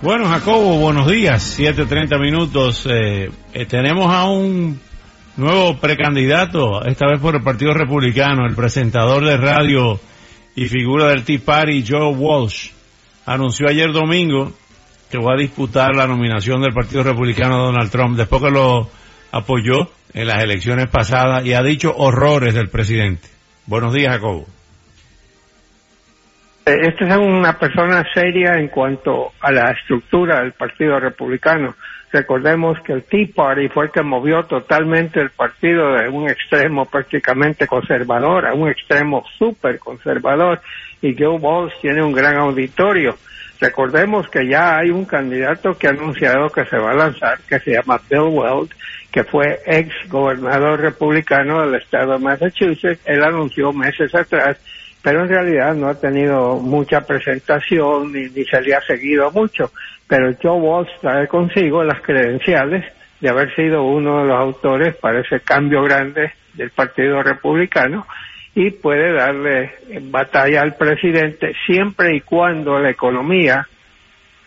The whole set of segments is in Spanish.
Bueno, Jacobo, buenos días. 7.30 minutos. Eh, eh, tenemos a un nuevo precandidato, esta vez por el Partido Republicano, el presentador de radio y figura del Tea Party, Joe Walsh. Anunció ayer domingo que va a disputar la nominación del Partido Republicano Donald Trump, después que lo apoyó en las elecciones pasadas y ha dicho horrores del presidente. Buenos días, Jacobo. Esta es una persona seria en cuanto a la estructura del Partido Republicano. Recordemos que el Tea Party fue el que movió totalmente el partido de un extremo prácticamente conservador a un extremo súper conservador y Joe Walsh tiene un gran auditorio. Recordemos que ya hay un candidato que ha anunciado que se va a lanzar, que se llama Bill Weld, que fue ex gobernador republicano del estado de Massachusetts. Él anunció meses atrás pero en realidad no ha tenido mucha presentación ni, se le ha seguido mucho. Pero Joe Walsh trae consigo las credenciales de haber sido uno de los autores para ese cambio grande del Partido Republicano y puede darle batalla al presidente siempre y cuando la economía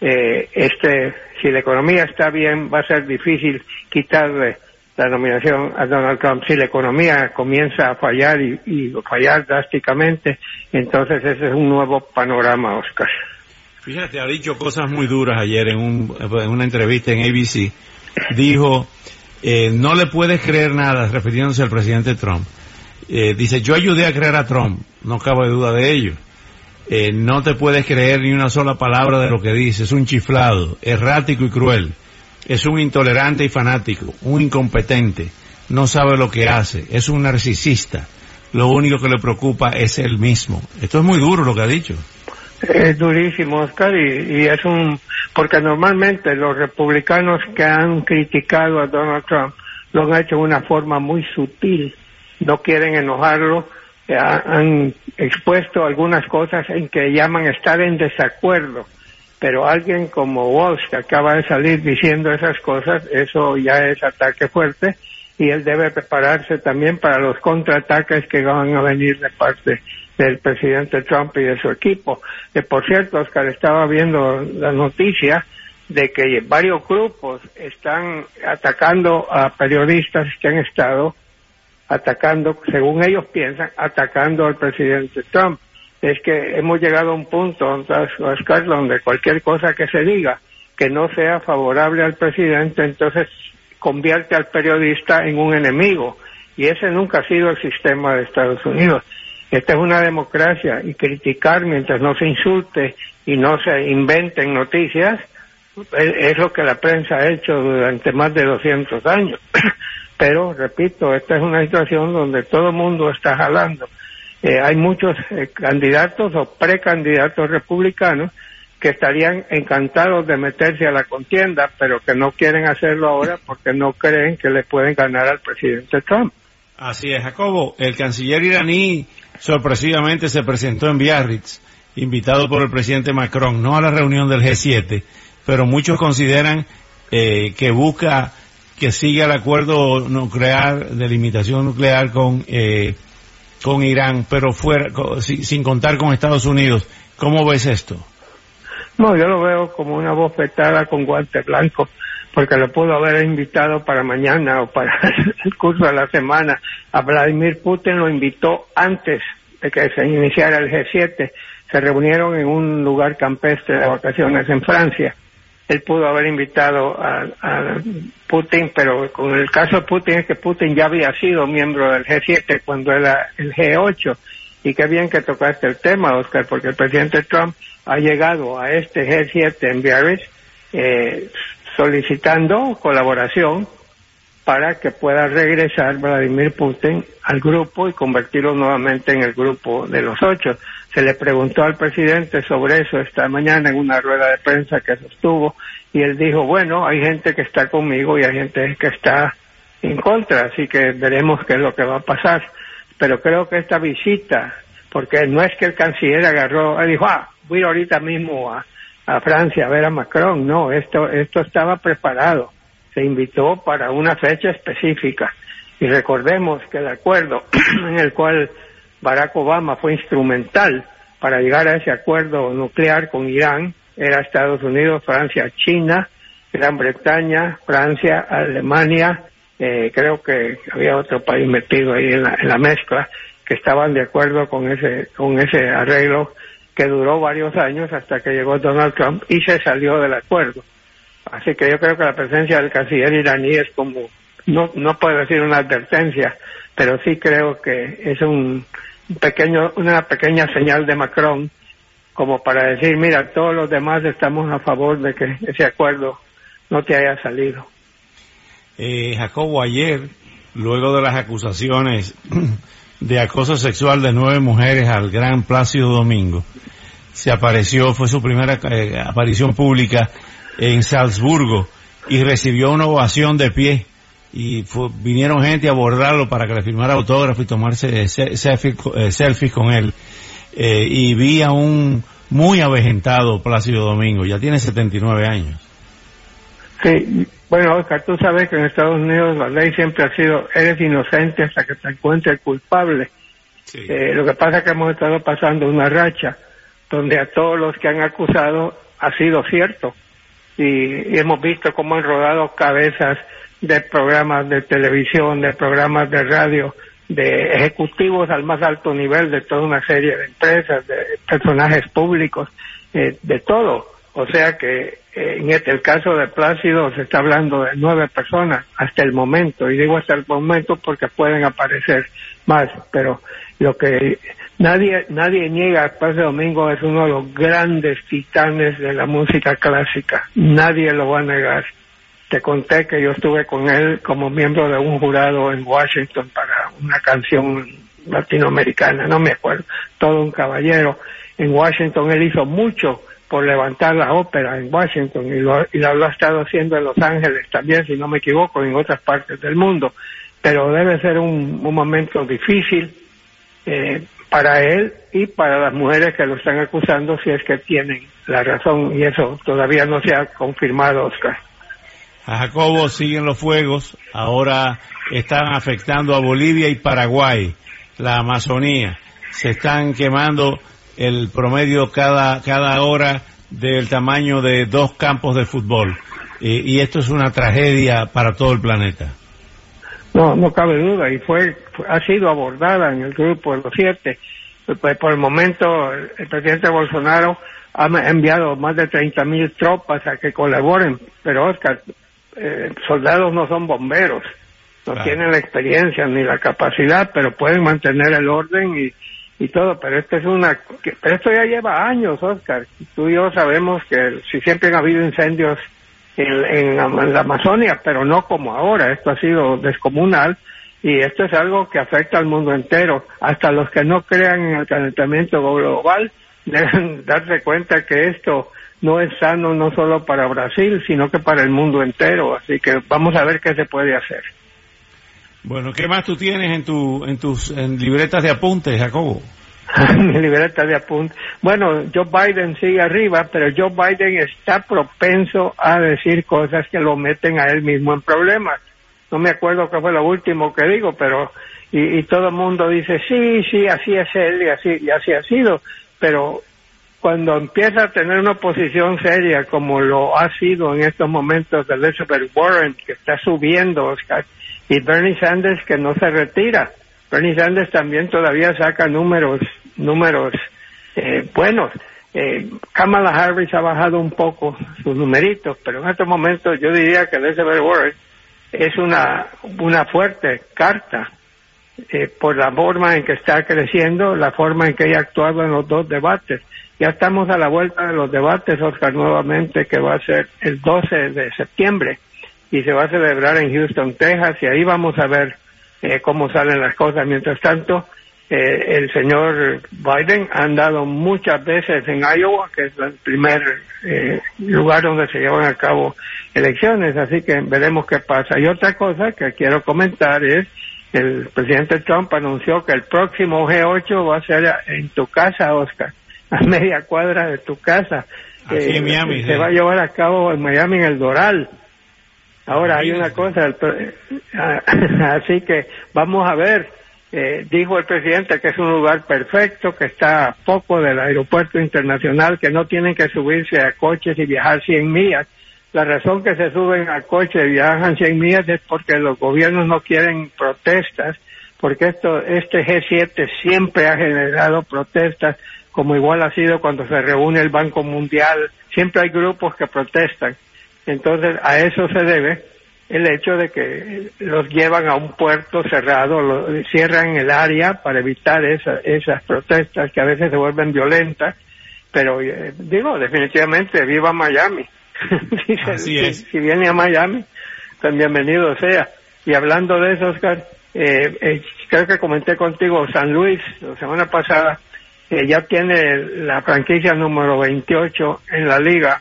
eh, este si la economía está bien va a ser difícil quitarle la nominación a Donald Trump. Si la economía comienza a fallar y, fallar drásticamente, entonces ese es un nuevo panorama, Oscar. Fíjate, ha dicho cosas muy duras ayer en, una entrevista en ABC. Dijo, eh, no le puedes creer nada, refiriéndose al presidente Trump. Eh, dice, yo ayudé a creer a Trump, no cabe duda de ello. Eh, no te puedes creer ni una sola palabra de lo que dice, es un chiflado, errático y cruel es un intolerante y fanático, un incompetente, no sabe lo que hace, es un narcisista. Lo único que le preocupa es él mismo. Esto es muy duro lo que ha dicho. Es durísimo, Oscar, y, es un... porque normalmente los republicanos que han criticado a Donald Trump lo han hecho de una forma muy sutil, no quieren enojarlo, eh, han expuesto algunas cosas en que llaman estar en desacuerdo pero alguien como Walsh que acaba de salir diciendo esas cosas, eso ya es ataque fuerte y él debe prepararse también para los contraataques que van a venir de parte del presidente Trump y de su equipo. Que por cierto, Oscar, estaba viendo la noticia de que varios grupos están atacando a periodistas que han estado atacando, según ellos piensan, atacando al presidente Trump es que hemos llegado a un punto, Oscar, donde cualquier cosa que se diga que no sea favorable al presidente, entonces convierte al periodista en un enemigo. Y ese nunca ha sido el sistema de Estados Unidos. Esta es una democracia y criticar mientras no se insulte y no se inventen noticias es lo que la prensa ha hecho durante más de 200 años. Pero, repito, esta es una situación donde todo el mundo está jalando. Eh, hay muchos eh, candidatos o precandidatos republicanos que estarían encantados de meterse a la contienda, pero que no quieren hacerlo ahora porque no creen que le pueden ganar al presidente Trump. Así es, Jacobo. El canciller iraní sorpresivamente se presentó en Biarritz, invitado por el presidente Macron, no a la reunión del G7, pero muchos consideran eh, que busca que siga el acuerdo nuclear de limitación nuclear con eh, con Irán, pero fuera, sin, contar con Estados Unidos. ¿Cómo ves esto? No, yo lo veo como una bofetada con guante blanco, porque lo pudo haber invitado para mañana o para el curso de la semana. A Vladimir Putin lo invitó antes de que se iniciara el G7. Se reunieron en un lugar campestre de vacaciones en Francia él pudo haber invitado a, Putin, pero con el caso de Putin es que Putin ya había sido miembro del G7 cuando era el G8. Y qué bien que tocaste el tema, Oscar, porque el presidente Trump ha llegado a este G7 en Biarritz eh, solicitando colaboración para que pueda regresar Vladimir Putin al grupo y convertirlo nuevamente en el grupo de los ocho. Se le preguntó al presidente sobre eso esta mañana en una rueda de prensa que sostuvo y él dijo, bueno, hay gente que está conmigo y hay gente que está en contra, así que veremos qué es lo que va a pasar. Pero creo que esta visita, porque no es que el canciller agarró, él dijo, ah, voy ahorita mismo a, a Francia a ver a Macron, no, esto, esto estaba preparado, se invitó para una fecha específica. Y recordemos que el acuerdo en el cual Barack Obama fue instrumental para llegar a ese acuerdo nuclear con Irán era Estados Unidos, Francia, China, Gran Bretaña, Francia, Alemania, eh, creo que había otro país metido ahí en la, en la mezcla que estaban de acuerdo con ese con ese arreglo que duró varios años hasta que llegó Donald Trump y se salió del acuerdo. Así que yo creo que la presencia del canciller iraní es como, no, no puedo decir una advertencia, pero sí creo que es un pequeño, una pequeña señal de Macron como para decir, mira, todos los demás estamos a favor de que ese acuerdo no te haya salido. Eh, Jacobo, ayer, luego de las acusaciones de acoso sexual de nueve mujeres al gran Plácido Domingo, se apareció, fue su primera eh, aparición pública en Salzburgo y recibió una ovación de pie y vinieron gente a abordarlo para que le firmara autógrafo y tomarse selfies selfie con él. Eh, y vi a un muy avejentado Plácido Domingo, ya tiene 79 años. Sí, bueno, Oscar, tú sabes que en Estados Unidos la ley siempre ha sido, eres inocente hasta que te encuentres culpable. Eh, lo que pasa es que hemos estado pasando una racha donde a todos los que han acusado ha sido cierto. Y, hemos visto cómo han rodado cabezas de programas de televisión, de programas de radio, de ejecutivos al más alto nivel de toda una serie de empresas, de personajes públicos, eh, de todo. O sea que eh, en este, el caso de Plácido se está hablando de nueve personas hasta el momento, y digo hasta el momento porque pueden aparecer más, pero lo que nadie nadie niega Plácido Domingo es uno de los grandes titanes de la música clásica, nadie lo va a negar. Te conté que yo estuve con él como miembro de un jurado en Washington para una canción latinoamericana, no me acuerdo, todo un caballero. En Washington él hizo mucho por levantar la ópera en Washington y lo, y lo ha estado haciendo en Los Ángeles también, si no me equivoco, en otras partes del mundo. Pero debe ser un, momento difícil eh, para él y para las mujeres que lo están acusando si es que tienen la razón y eso todavía no se ha confirmado, Oscar. A Jacobo siguen los fuegos, ahora están afectando a Bolivia y Paraguay, la Amazonía, se están quemando el promedio cada, cada hora del tamaño de dos campos de fútbol. y esto es una tragedia para todo el planeta. No, no cabe duda, y fue, ha sido abordada en el grupo de los siete. Pues por el momento, el presidente Bolsonaro ha enviado más de 30 mil tropas a que colaboren, pero Oscar, eh, soldados no son bomberos, no tienen la experiencia ni la capacidad, pero pueden mantener el orden y, y todo, pero esto es una, pero esto ya lleva años, Oscar. Tú y yo sabemos que si siempre han habido incendios en, la Amazonia, pero no como ahora. Esto ha sido descomunal y esto es algo que afecta al mundo entero. Hasta los que no crean en el calentamiento global deben darse cuenta que esto no es sano no solo para Brasil, sino que para el mundo entero. Así que vamos a ver qué se puede hacer. Bueno, ¿qué más tú tienes en, tu, en tus en libretas de apuntes, Jacobo? Mi libreta de apuntes. Bueno, Joe Biden sigue arriba, pero Joe Biden está propenso a decir cosas que lo meten a él mismo en problemas. No me acuerdo qué fue lo último que digo, pero y, y todo el mundo dice sí, sí, así es él y así y así ha sido, pero cuando empieza a tener una posición seria como lo ha sido en estos momentos de Elizabeth Warren, que está subiendo, Oscar, y Bernie Sanders que no se retira. Bernie Sanders también todavía saca números, números eh, buenos. Eh, Kamala Harris ha bajado un poco sus numeritos, pero en este momento yo diría que Elizabeth Warren es una, una fuerte carta eh, por la forma en que está creciendo, la forma en que ella ha actuado en los dos debates. Ya estamos a la vuelta de los debates, Oscar, nuevamente, que va a ser el 12 de septiembre y se va a celebrar en Houston, Texas, y ahí vamos a ver eh, cómo salen las cosas. Mientras tanto, eh, el señor Biden ha andado muchas veces en Iowa, que es el primer eh, lugar donde se llevan a cabo elecciones, así que veremos qué pasa. Y otra cosa que quiero comentar es, el presidente Trump anunció que el próximo G8 va a ser en tu casa, Oscar, a media cuadra de tu casa. Aquí en Miami. Se va a llevar a cabo en Miami, en el Doral. Ahora hay una cosa, así que vamos a ver eh, dijo el presidente que es un lugar perfecto, que está a poco del aeropuerto internacional, que no tienen que subirse a coches y viajar 100 millas. La razón que se suben a coches y viajan 100 millas es porque los gobiernos no quieren protestas, porque esto, este G7 siempre ha generado protestas, como igual ha sido cuando se reúne el Banco Mundial, siempre hay grupos que protestan. Entonces, a eso se debe el hecho de que los llevan a un puerto cerrado, lo, cierran el área para evitar esas protestas que a veces se vuelven violentas, pero eh, digo, definitivamente, viva Miami. si, si, viene a Miami, tan bienvenido sea. Y hablando de eso, Oscar, eh, eh, creo que comenté contigo, San Luis, la semana pasada, ya tiene la franquicia número 28 en la liga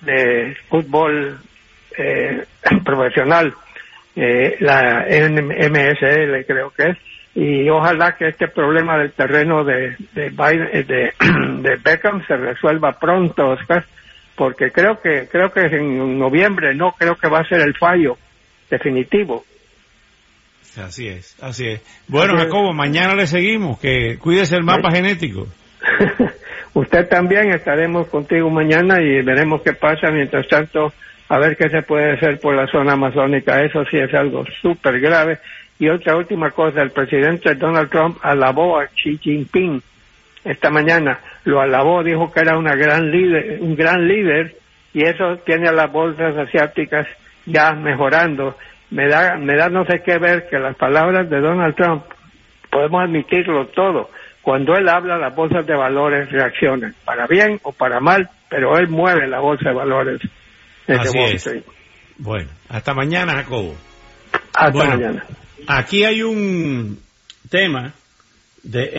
de fútbol eh, profesional, eh, la MSL creo que es, y ojalá que este problema del terreno de, de, de, de Beckham se resuelva pronto, Oscar, porque creo que creo que en noviembre no creo que va a ser el fallo definitivo. Así es, así es. Bueno, Jacobo, mañana le seguimos, que cuídese el mapa genético. Usted también, estaremos contigo mañana y veremos qué pasa. Mientras tanto, a ver qué se puede hacer por la zona amazónica. Eso sí es algo súper grave. Y otra última cosa, el presidente Donald Trump alabó a Xi Jinping esta mañana, lo alabó, dijo que era una gran líder, un gran líder y eso tiene a las bolsas asiáticas ya mejorando. Me da, me da no sé qué ver que las palabras de Donald Trump, podemos admitirlo todo, cuando él habla las bolsas de valores reaccionan, para bien o para mal, pero él mueve la bolsa de valores Así es. Bueno, hasta mañana, Jacobo. Hasta mañana. Aquí hay un tema de